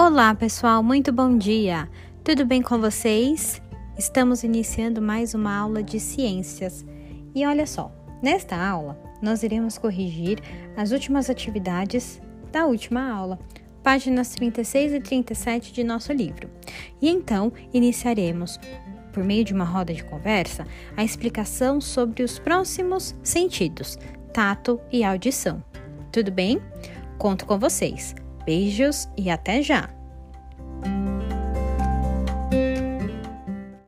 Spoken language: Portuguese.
Olá, pessoal, muito bom dia. Tudo bem com vocês? Estamos iniciando mais uma aula de ciências. E olha só, nesta aula nós iremos corrigir as últimas atividades da última aula, páginas 36 e 37 de nosso livro. E então iniciaremos, por meio de uma roda de conversa, a explicação sobre os próximos sentidos, tato e audição. Tudo bem? Conto com vocês. Beijos e até já!